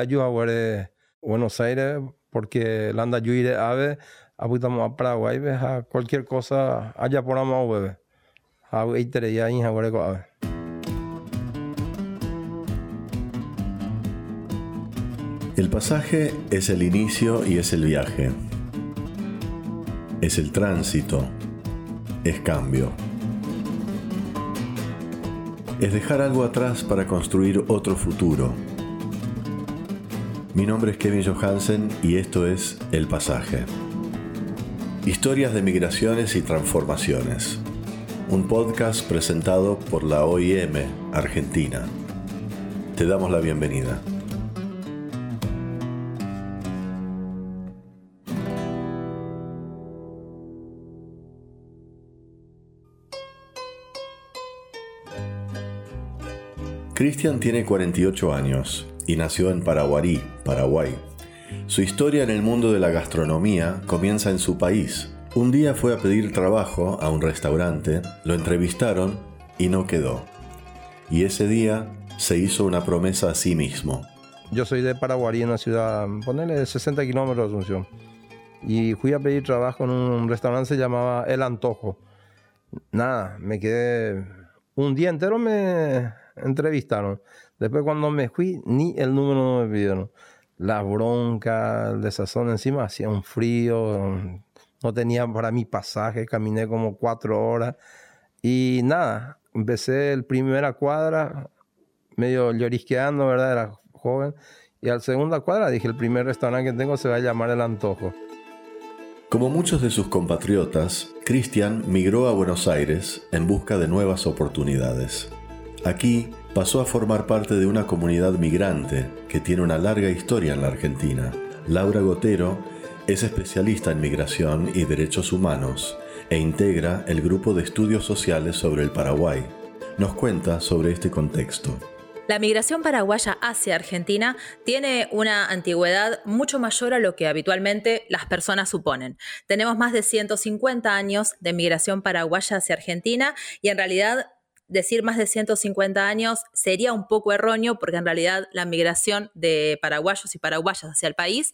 ayuda de Buenos Aires porque la anda de ave abutamos a Paraguay a cualquier cosa allá por amor bebé y ya en ave El pasaje es el inicio y es el viaje. Es el tránsito. Es cambio. Es dejar algo atrás para construir otro futuro. Mi nombre es Kevin Johansen y esto es El Pasaje. Historias de migraciones y transformaciones. Un podcast presentado por la OIM Argentina. Te damos la bienvenida. Cristian tiene 48 años y nació en Paraguarí, Paraguay. Su historia en el mundo de la gastronomía comienza en su país. Un día fue a pedir trabajo a un restaurante, lo entrevistaron y no quedó. Y ese día se hizo una promesa a sí mismo. Yo soy de Paraguarí, una ciudad, ponele de 60 kilómetros de Asunción. Y fui a pedir trabajo en un restaurante que se llamaba El Antojo. Nada, me quedé un día entero me entrevistaron. Después cuando me fui, ni el número no me pidieron. La bronca, el desazón encima, hacía un frío, no tenía para mí pasaje, caminé como cuatro horas. Y nada, empecé el primera cuadra, medio llorisqueando, ¿verdad? Era joven. Y al segunda cuadra dije, el primer restaurante que tengo se va a llamar El Antojo. Como muchos de sus compatriotas, Cristian migró a Buenos Aires en busca de nuevas oportunidades. Aquí pasó a formar parte de una comunidad migrante que tiene una larga historia en la Argentina. Laura Gotero es especialista en migración y derechos humanos e integra el grupo de estudios sociales sobre el Paraguay. Nos cuenta sobre este contexto. La migración paraguaya hacia Argentina tiene una antigüedad mucho mayor a lo que habitualmente las personas suponen. Tenemos más de 150 años de migración paraguaya hacia Argentina y en realidad decir más de 150 años sería un poco erróneo porque en realidad la migración de paraguayos y paraguayas hacia el país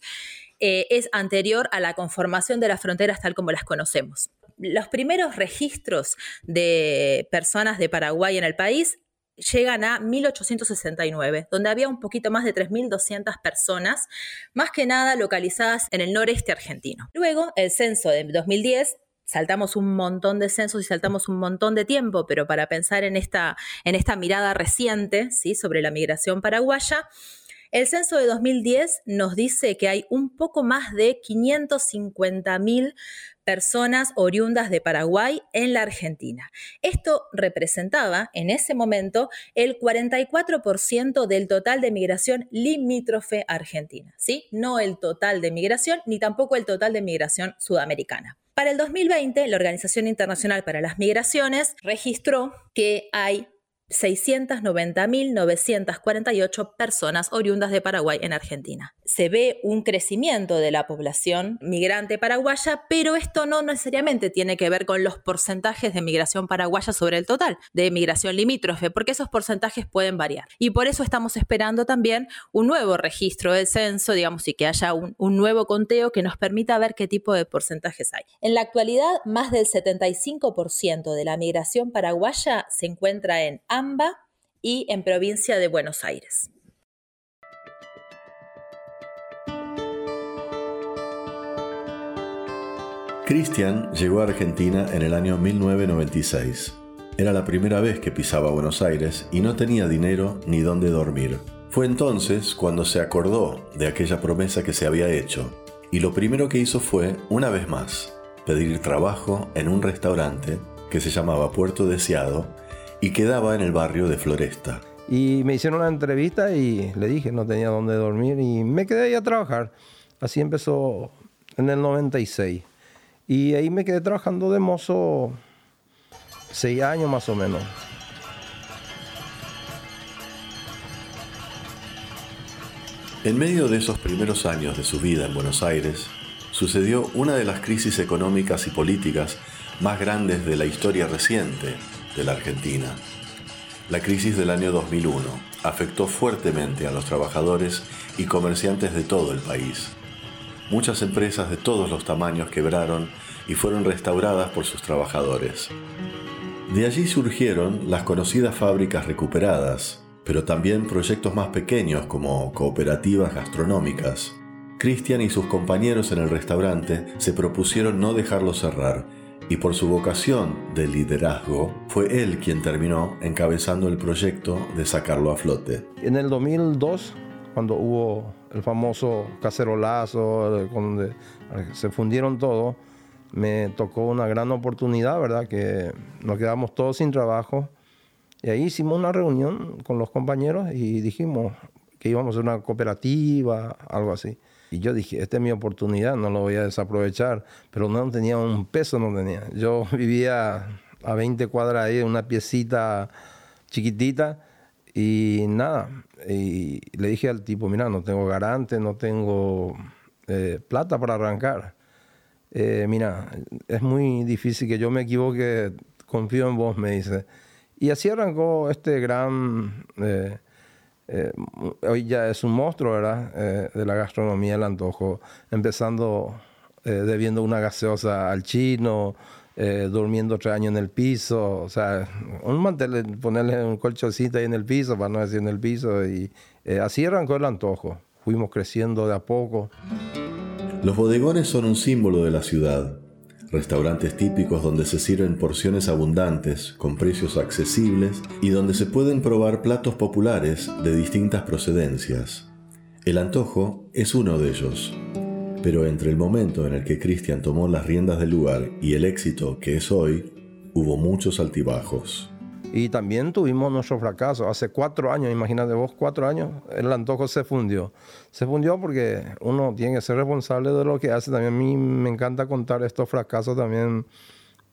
eh, es anterior a la conformación de las fronteras tal como las conocemos. Los primeros registros de personas de Paraguay en el país llegan a 1869, donde había un poquito más de 3.200 personas, más que nada localizadas en el noreste argentino. Luego, el censo de 2010 saltamos un montón de censos y saltamos un montón de tiempo, pero para pensar en esta, en esta mirada reciente ¿sí? sobre la migración paraguaya, el censo de 2010 nos dice que hay un poco más de 550.000 personas oriundas de Paraguay en la Argentina. Esto representaba en ese momento el 44% del total de migración limítrofe argentina, ¿sí? No el total de migración ni tampoco el total de migración sudamericana. Para el 2020, la Organización Internacional para las Migraciones registró que hay 690.948 personas oriundas de Paraguay en Argentina. Se ve un crecimiento de la población migrante paraguaya, pero esto no necesariamente tiene que ver con los porcentajes de migración paraguaya sobre el total de migración limítrofe, porque esos porcentajes pueden variar. Y por eso estamos esperando también un nuevo registro del censo, digamos, y que haya un, un nuevo conteo que nos permita ver qué tipo de porcentajes hay. En la actualidad, más del 75% de la migración paraguaya se encuentra en y en provincia de Buenos Aires. Cristian llegó a Argentina en el año 1996. Era la primera vez que pisaba Buenos Aires y no tenía dinero ni dónde dormir. Fue entonces cuando se acordó de aquella promesa que se había hecho y lo primero que hizo fue, una vez más, pedir trabajo en un restaurante que se llamaba Puerto Deseado y quedaba en el barrio de Floresta. Y me hicieron una entrevista y le dije no tenía dónde dormir y me quedé ahí a trabajar. Así empezó en el 96. Y ahí me quedé trabajando de mozo seis años más o menos. En medio de esos primeros años de su vida en Buenos Aires, sucedió una de las crisis económicas y políticas más grandes de la historia reciente de la Argentina, la crisis del año 2001. afectó fuertemente a los trabajadores y comerciantes de todo el país. Muchas empresas de todos los tamaños quebraron y fueron restauradas por sus trabajadores. De allí surgieron las conocidas fábricas recuperadas, pero también proyectos más pequeños como cooperativas gastronómicas. Cristian y sus compañeros en el restaurante se propusieron no dejarlo cerrar y por su vocación de liderazgo fue él quien terminó encabezando el proyecto de sacarlo a flote. En el 2002, cuando hubo el famoso cacerolazo, donde se fundieron todo, me tocó una gran oportunidad, ¿verdad? Que nos quedamos todos sin trabajo. Y ahí hicimos una reunión con los compañeros y dijimos que íbamos a una cooperativa, algo así. Y yo dije, esta es mi oportunidad, no lo voy a desaprovechar. Pero no tenía un peso, no tenía. Yo vivía a 20 cuadras ahí, una piecita chiquitita. Y nada, y le dije al tipo, mira, no tengo garante, no tengo eh, plata para arrancar. Eh, mira, es muy difícil que yo me equivoque, confío en vos, me dice. Y así arrancó este gran... Eh, eh, hoy ya es un monstruo, ¿verdad? Eh, de la gastronomía, el antojo, empezando eh, debiendo una gaseosa al chino, durmiendo tres años en el piso, o sea, un mantel, ponerle un colchoncito ahí en el piso, para no decir en el piso, y así arrancó el antojo. Fuimos creciendo de a poco. Los bodegones son un símbolo de la ciudad restaurantes típicos donde se sirven porciones abundantes, con precios accesibles y donde se pueden probar platos populares de distintas procedencias. El antojo es uno de ellos. Pero entre el momento en el que Cristian tomó las riendas del lugar y el éxito que es hoy, hubo muchos altibajos. Y también tuvimos nuestro fracaso. Hace cuatro años, imagínate vos, cuatro años, el antojo se fundió. Se fundió porque uno tiene que ser responsable de lo que hace. También a mí me encanta contar estos fracasos. También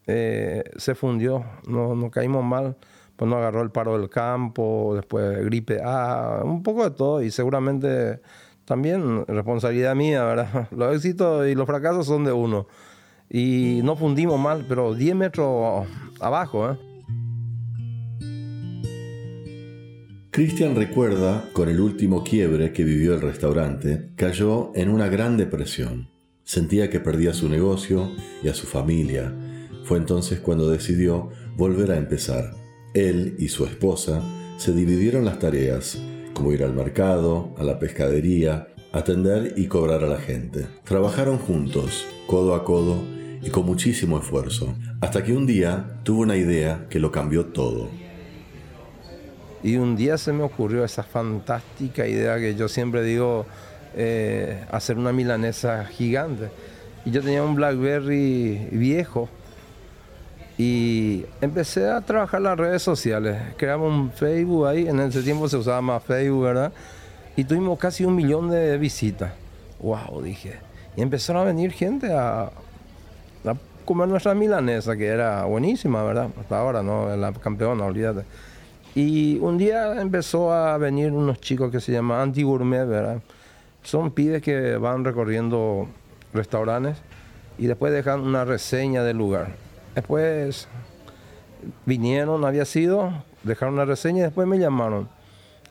eh, se fundió, no, no caímos mal. Pues nos agarró el paro del campo, después gripe A, un poco de todo. Y seguramente también responsabilidad mía, ¿verdad? Los éxitos y los fracasos son de uno. Y no fundimos mal, pero 10 metros abajo, ¿eh? Christian recuerda, con el último quiebre que vivió el restaurante, cayó en una gran depresión. Sentía que perdía su negocio y a su familia. Fue entonces cuando decidió volver a empezar. Él y su esposa se dividieron las tareas, como ir al mercado, a la pescadería, atender y cobrar a la gente. Trabajaron juntos, codo a codo y con muchísimo esfuerzo, hasta que un día tuvo una idea que lo cambió todo. Y un día se me ocurrió esa fantástica idea que yo siempre digo, eh, hacer una milanesa gigante. Y yo tenía un Blackberry viejo y empecé a trabajar las redes sociales. Creamos un Facebook ahí, en ese tiempo se usaba más Facebook, ¿verdad? Y tuvimos casi un millón de visitas. ¡Wow! Dije. Y empezaron a venir gente a, a comer nuestra milanesa, que era buenísima, ¿verdad? Hasta ahora, ¿no? La campeona, olvídate. Y un día empezó a venir unos chicos que se llaman anti-gourmet, ¿verdad? Son pibes que van recorriendo restaurantes y después dejan una reseña del lugar. Después vinieron, había sido, dejaron una reseña y después me llamaron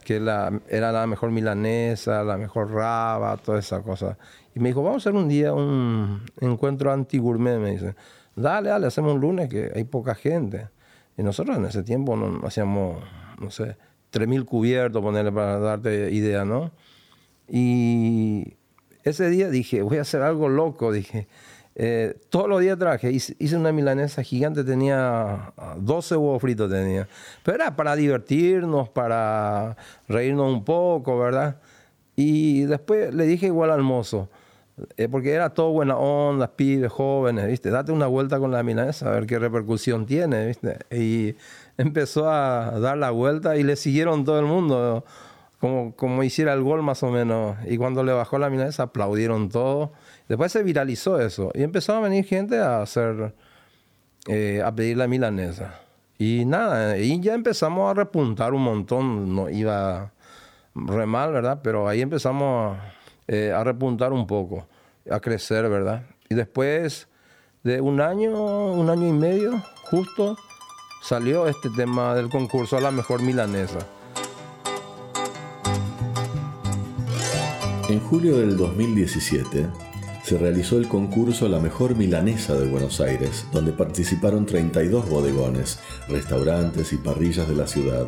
que la, era la mejor milanesa, la mejor raba, toda esa cosa. Y me dijo, vamos a hacer un día un encuentro anti-gourmet, me dice. Dale, dale, hacemos un lunes que hay poca gente. Y nosotros en ese tiempo no, hacíamos, no sé, 3.000 cubiertos, ponerle para darte idea, ¿no? Y ese día dije, voy a hacer algo loco, dije. Eh, todos los días traje, hice, una milanesa gigante, tenía 12 huevos fritos, tenía. Pero era para divertirnos, para reírnos un poco, ¿verdad? Y después le dije igual al mozo, porque era todo buena onda, pibes, jóvenes, ¿viste? Date una vuelta con la milanesa a ver qué repercusión tiene, ¿viste? Y empezó a dar la vuelta y le siguieron todo el mundo, como, como hiciera el gol más o menos. Y cuando le bajó la milanesa aplaudieron todo. Después se viralizó eso y empezó a venir gente a hacer, eh, a pedir la milanesa. Y nada, y ya empezamos a repuntar un montón, no iba re mal, ¿verdad? Pero ahí empezamos a eh, a repuntar un poco, a crecer, ¿verdad? Y después de un año, un año y medio, justo salió este tema del concurso a la mejor milanesa. En julio del 2017 se realizó el concurso La Mejor Milanesa de Buenos Aires, donde participaron 32 bodegones, restaurantes y parrillas de la ciudad.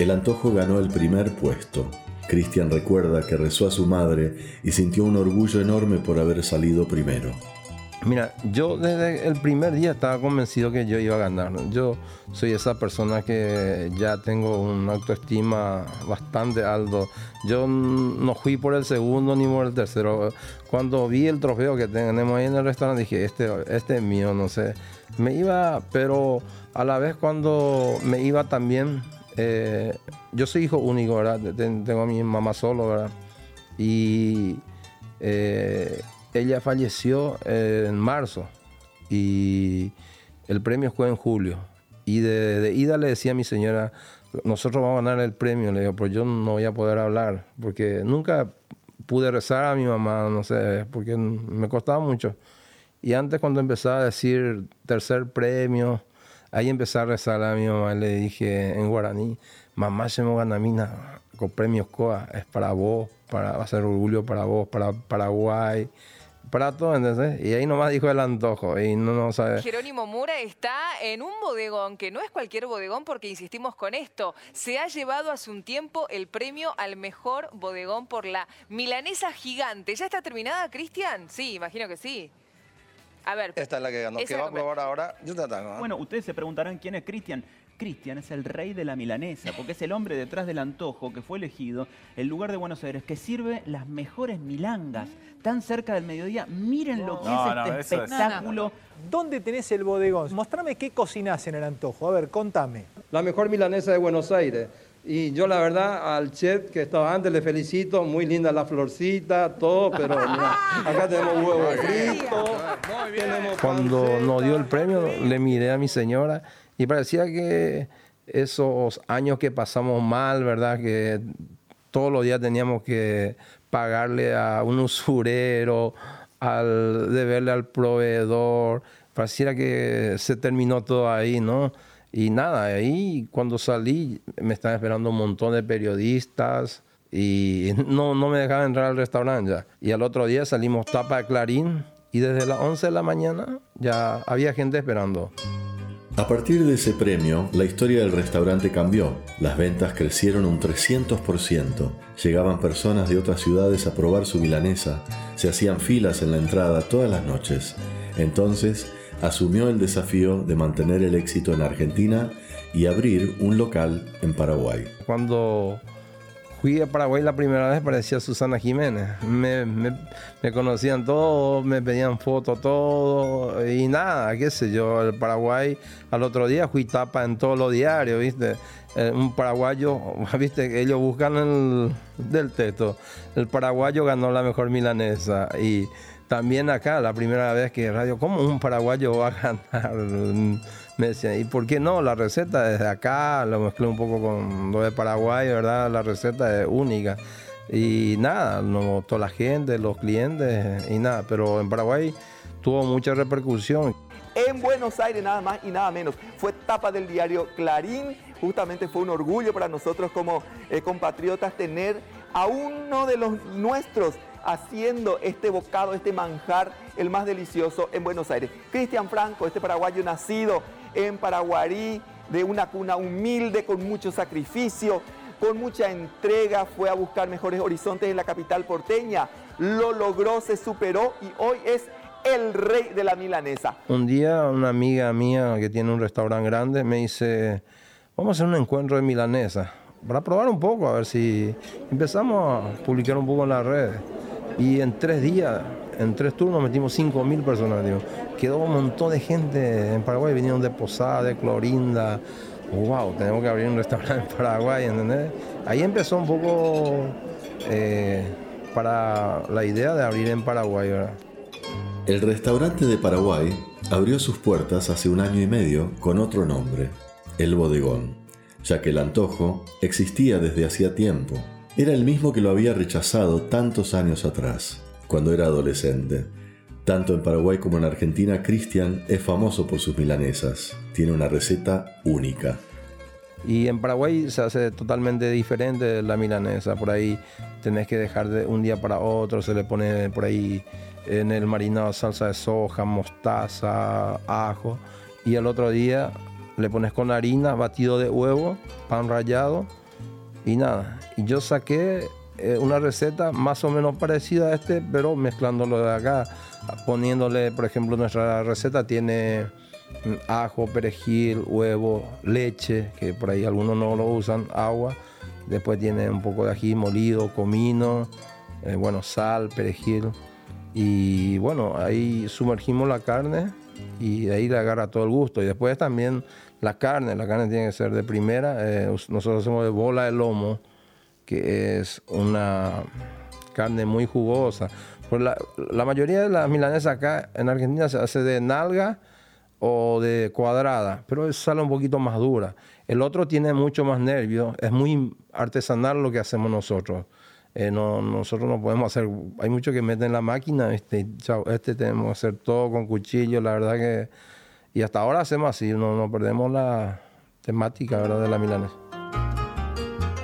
El antojo ganó el primer puesto. Cristian recuerda que rezó a su madre y sintió un orgullo enorme por haber salido primero. Mira, yo desde el primer día estaba convencido que yo iba a ganar. Yo soy esa persona que ya tengo una autoestima bastante alto. Yo no fui por el segundo ni por el tercero. Cuando vi el trofeo que tenemos ahí en el restaurante dije, este, este es mío, no sé. Me iba, pero a la vez cuando me iba también, eh, yo soy hijo único, ¿verdad? Tengo a mi mamá solo. Y... Eh, ella falleció en marzo y el premio fue en julio. Y de, ida le decía a mi señora, nosotros vamos a ganar el premio. Le digo, pues yo no voy a poder hablar, porque nunca pude rezar a mi mamá, no sé, porque me costaba mucho. Y antes cuando empezaba a decir tercer premio, ahí empecé a rezar a mi mamá. Le dije en guaraní, mamá se me con premios COA, es para vos, para, va a ser orgullo para vos, para Paraguay prato, Y ahí nomás dijo el antojo y no, no sabe. Jerónimo Mura está en un bodegón, que no es cualquier bodegón porque insistimos con esto. Se ha llevado hace un tiempo el premio al mejor bodegón por la milanesa gigante. ¿Ya está terminada, Cristian? Sí, imagino que sí. A ver. Esta es la que ganó. ¿Qué va a probar ahora? Yo te ¿eh? Bueno, ustedes se preguntarán quién es Cristian. Cristian es el rey de la milanesa, porque es el hombre detrás del antojo que fue elegido el lugar de Buenos Aires que sirve las mejores milangas, tan cerca del mediodía. Miren lo que es este espectáculo. ¿Dónde tenés el bodegón? Mostrame qué cocinás en el antojo. A ver, contame. La mejor milanesa de Buenos Aires. Y yo la verdad al chef que estaba antes le felicito, muy linda la florcita, todo, pero acá tenemos huevo frito. Cuando nos dio el premio le miré a mi señora y parecía que esos años que pasamos mal, ¿verdad? Que todos los días teníamos que pagarle a un usurero, al deberle al proveedor, pareciera que se terminó todo ahí, ¿no? Y nada, ahí cuando salí me estaban esperando un montón de periodistas y no, no me dejaban entrar al restaurante ya. Y al otro día salimos tapa de Clarín y desde las 11 de la mañana ya había gente esperando. A partir de ese premio, la historia del restaurante cambió. Las ventas crecieron un 300%. Llegaban personas de otras ciudades a probar su milanesa. Se hacían filas en la entrada todas las noches. Entonces, asumió el desafío de mantener el éxito en Argentina y abrir un local en Paraguay. Cuando fui a Paraguay la primera vez parecía Susana Jiménez. Me, conocían todos, me pedían fotos, todo y nada, qué sé yo. El Paraguay al otro día fui tapa en todos los diarios, ¿viste? Eh, un paraguayo, ¿viste? Ellos buscan el del teto. El paraguayo ganó la mejor milanesa y también acá, la primera vez que radio, ¿cómo un paraguayo va a ganar? me decían, ¿y por qué no? La receta desde acá, lo mezclé un poco con lo de Paraguay, ¿verdad? La receta es única. Y nada, no toda la gente, los clientes y nada, pero en Paraguay tuvo mucha repercusión. En Buenos Aires nada más y nada menos. Fue tapa del diario Clarín. Justamente fue un orgullo para nosotros como eh, compatriotas tener a uno de los nuestros haciendo este bocado, este manjar, el más delicioso en Buenos Aires. Cristian Franco, este paraguayo nacido en Paraguarí, de una cuna humilde, con mucho sacrificio, con mucha entrega, fue a buscar mejores horizontes en la capital porteña. Lo logró, se superó y hoy es el rey de la milanesa. Un día una amiga mía que tiene un restaurante grande me dice, vamos a hacer un encuentro de milanesa para probar un poco, a ver si empezamos a publicar un poco en las redes. Y en tres días, en tres turnos metimos 5.000 personas. Quedó un montón de gente en Paraguay, vinieron de Posada, de Clorinda. Wow, tenemos que abrir un restaurante en Paraguay, ¿entendés? Ahí empezó un poco eh, para la idea de abrir en Paraguay. El restaurante de Paraguay abrió sus puertas hace un año y medio con otro nombre, El Bodegón, ya que el antojo existía desde hacía tiempo era el mismo que lo había rechazado tantos años atrás, cuando era adolescente. Tanto en Paraguay como en Argentina, Cristian es famoso por sus milanesas. Tiene una receta única. Y en Paraguay se hace totalmente diferente la milanesa. Por ahí tenés que dejar de un día para otro, se le pone por ahí en el marinado salsa de soja, mostaza, ajo. Y el otro día le pones con harina, batido de huevo, pan rallado y nada. Y yo saqué eh, una receta más o menos parecida a este, pero mezclándolo de acá, poniéndole, por ejemplo, nuestra receta tiene mm, ajo, perejil, huevo, leche, que por ahí algunos no lo usan, agua. Después tiene un poco de ají molido, comino, eh, bueno, sal, perejil. Y bueno, ahí sumergimos la carne y de ahí le agarra todo el gusto. Y después también la carne, la carne tiene que ser de primera. Eh, nosotros hacemos de bola de lomo, que es una carne muy jugosa. Pues la, la, mayoría de las milanesas acá en Argentina se hace de nalga o de cuadrada, pero sale un poquito más dura. El otro tiene mucho más nervio, es muy artesanal lo que hacemos nosotros. Eh, no, nosotros no podemos hacer, hay mucho que meten en la máquina, este, este tenemos que hacer todo con cuchillo, la verdad que, y hasta ahora hacemos así, no, no perdemos la temática ¿verdad? de la milanesa.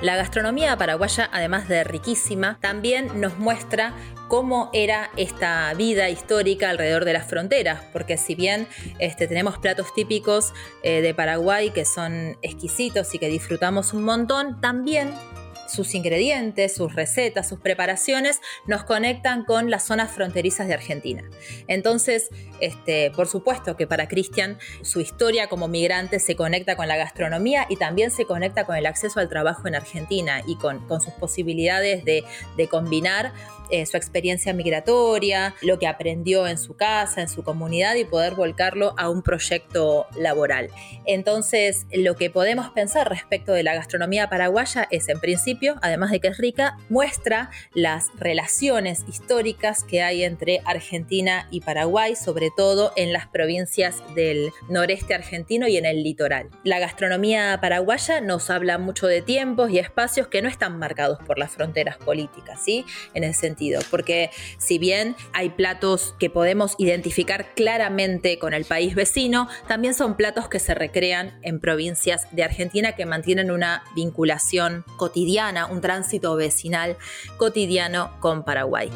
La gastronomía paraguaya, además de riquísima, también nos muestra cómo era esta vida histórica alrededor de las fronteras, porque si bien este, tenemos platos típicos eh, de Paraguay que son exquisitos y que disfrutamos un montón, también sus ingredientes, sus recetas, sus preparaciones nos conectan con las zonas fronterizas de Argentina. Entonces, este, por supuesto que para Cristian su historia como migrante se conecta con la gastronomía y también se conecta con el acceso al trabajo en Argentina y con, sus posibilidades de, combinar eh, su experiencia migratoria, lo que aprendió en su casa, en su comunidad y poder volcarlo a un proyecto laboral. Entonces, lo que podemos pensar respecto de la gastronomía paraguaya es, en principio, además de que es rica, muestra las relaciones históricas que hay entre Argentina y Paraguay, sobre todo en las provincias del noreste argentino y en el litoral. La gastronomía paraguaya nos habla mucho de tiempos y espacios que no están marcados por las fronteras políticas, ¿sí? En ese sentido, porque si bien hay platos que podemos identificar claramente con el país vecino, también son platos que se recrean en provincias de Argentina que mantienen una vinculación cotidiana, un tránsito vecinal cotidiano con Paraguay.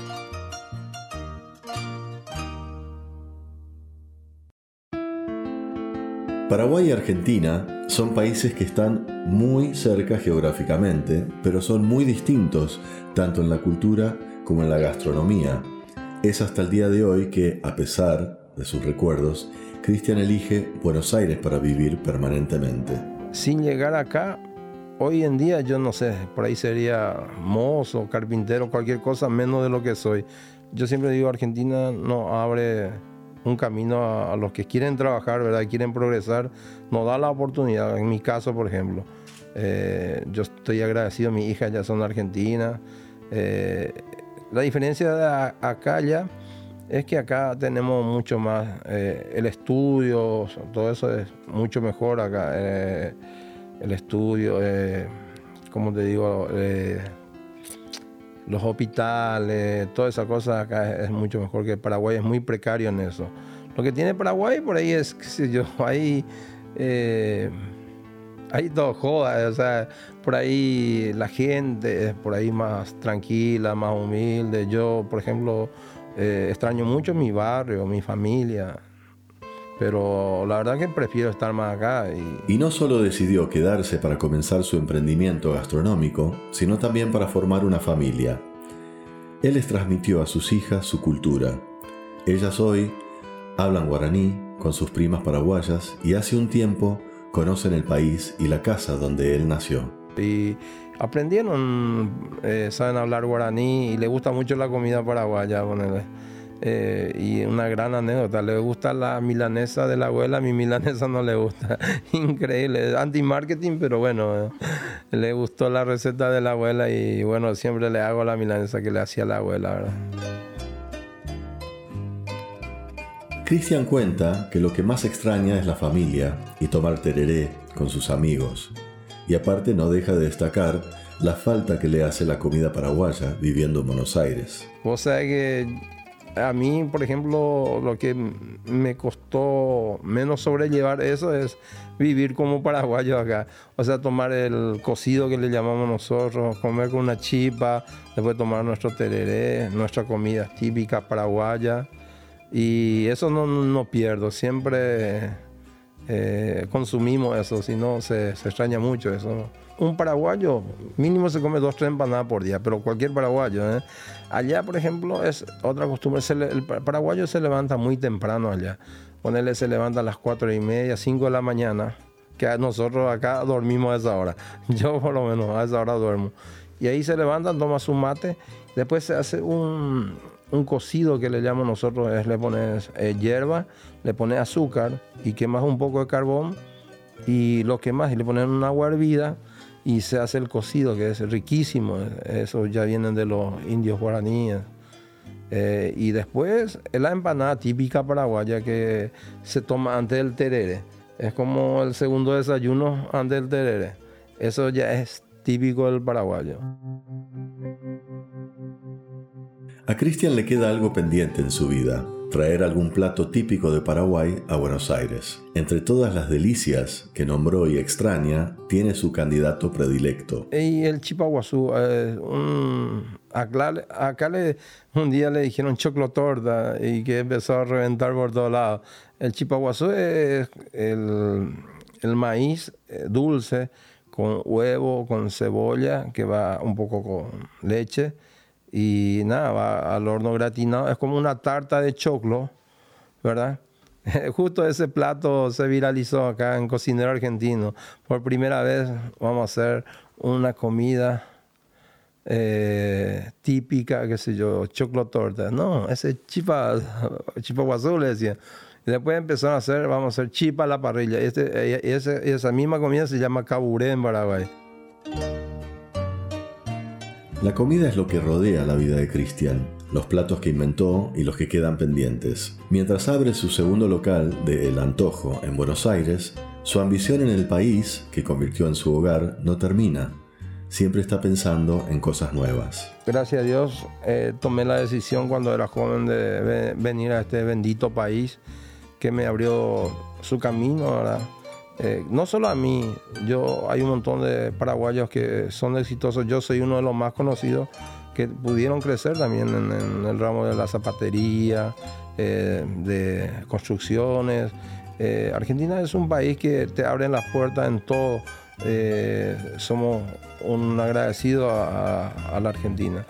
Paraguay y Argentina son países que están muy cerca geográficamente, pero son muy distintos tanto en la cultura como en la gastronomía. Es hasta el día de hoy que, a pesar de sus recuerdos, Cristian elige Buenos Aires para vivir permanentemente. Sin llegar acá, hoy en día yo no sé, por ahí sería mozo, carpintero, cualquier cosa menos de lo que soy. Yo siempre digo, Argentina no abre un camino a, los que quieren trabajar, ¿verdad? Quieren progresar, nos da la oportunidad. En mi caso, por ejemplo, eh, yo estoy agradecido, mi hija ya son argentinas. Eh, la diferencia de acá ya es que acá tenemos mucho más, eh, el estudio, todo eso es mucho mejor acá. el estudio, como te digo, los hospitales, toda esa cosa acá es, mucho mejor que Paraguay, es muy precario en eso. Lo que tiene Paraguay por ahí es, qué sé yo, eh, hay todo joda, o sea, por ahí la gente es por ahí más tranquila, más humilde. Yo, por ejemplo, eh, extraño mucho mi barrio, mi familia. Pero la verdad que prefiero estar más acá. Y... y no solo decidió quedarse para comenzar su emprendimiento gastronómico, sino también para formar una familia. Él les transmitió a sus hijas su cultura. Ellas hoy hablan guaraní con sus primas paraguayas y hace un tiempo conocen el país y la casa donde él nació. Y aprendieron, eh, saben hablar guaraní y le gusta mucho la comida paraguaya. Ponerle. Eh, y una gran anécdota, le gusta la milanesa de la abuela, a mi milanesa no le gusta. Increíble, anti-marketing, pero bueno, eh, le gustó la receta de la abuela y bueno, siempre le hago la milanesa que le hacía la abuela. Cristian cuenta que lo que más extraña es la familia y tomar tereré con sus amigos. Y aparte no deja de destacar la falta que le hace la comida paraguaya viviendo en Buenos Aires. Vos sabés que a mí, por ejemplo, lo que me costó menos sobrellevar eso es vivir como paraguayo acá. O sea, tomar el cocido que le llamamos nosotros, comer con una chipa, después tomar nuestro tereré, nuestra comida típica paraguaya. Y eso no, no pierdo, siempre eh, consumimos eso, si no se, se extraña mucho eso un paraguayo mínimo se come dos, tres empanadas por día, pero cualquier paraguayo. ¿eh? Allá, por ejemplo, es otra costumbre. el paraguayo se levanta muy temprano allá. Ponerle se levanta a las cuatro y media, cinco de la mañana, que nosotros acá dormimos a esa hora. Yo por lo menos a esa hora duermo. Y ahí se levantan, toma su mate, después se hace un, un cocido que le llamamos nosotros, es le pones eh, hierba, le pones azúcar y quemas un poco de carbón y lo quemas y le pones una agua hervida y se hace el cocido, que es riquísimo. Eso ya vienen de los indios guaraníes. Eh, y después la empanada típica paraguaya que se toma antes del terere. Es como el segundo desayuno antes del terere. Eso ya es típico del paraguayo. A Cristian le queda algo pendiente en su vida, traer algún plato típico de Paraguay a Buenos Aires. Entre todas las delicias que nombró y extraña, tiene su candidato predilecto. Y el chipaguazú, eh, acá, le, un día le dijeron choclotorta y que empezó a reventar por todos lados. El chipaguazú es el, el maíz eh, dulce con huevo, con cebolla, que va un poco con leche y nada, va al horno gratinado. Es como una tarta de choclo, ¿verdad? Justo ese plato se viralizó acá en Cocinero Argentino. Por primera vez vamos a hacer una comida eh, típica, qué sé yo, choclo torta. No, ese chipa, chipa guazú le decía. Y después empezaron a hacer, vamos a hacer chipa a la parrilla. Este, esa misma comida se llama caburé en Paraguay. La comida es lo que rodea la vida de Cristian, los platos que inventó y los que quedan pendientes. Mientras abre su segundo local de El Antojo en Buenos Aires, su ambición en el país, que convirtió en su hogar, no termina. Siempre está pensando en cosas nuevas. Gracias a Dios eh, tomé la decisión cuando era joven de venir a este bendito país que me abrió su camino, ¿verdad? Eh, no solo a mí, yo hay un montón de paraguayos que son exitosos, yo soy uno de los más conocidos que pudieron crecer también en, el ramo de la zapatería, eh, de construcciones. Eh, Argentina es un país que te abre las puertas en todo. somos un agradecido a la Argentina.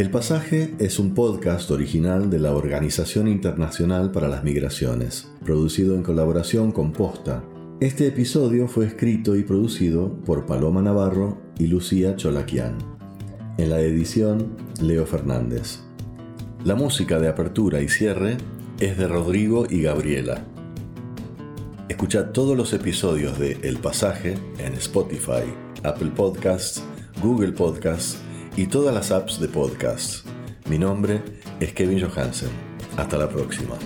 El Pasaje es un podcast original de la Organización Internacional para las Migraciones, producido en colaboración con Posta. Este episodio fue escrito y producido por Paloma Navarro y Lucía Cholaquian. En la edición, Leo Fernández. La música de apertura y cierre es de Rodrigo y Gabriela. Escucha todos los episodios de El Pasaje en Spotify, Apple Podcasts, Google Podcasts, y todas las apps de podcast. Mi nombre es Kevin Johansen. Hasta la próxima.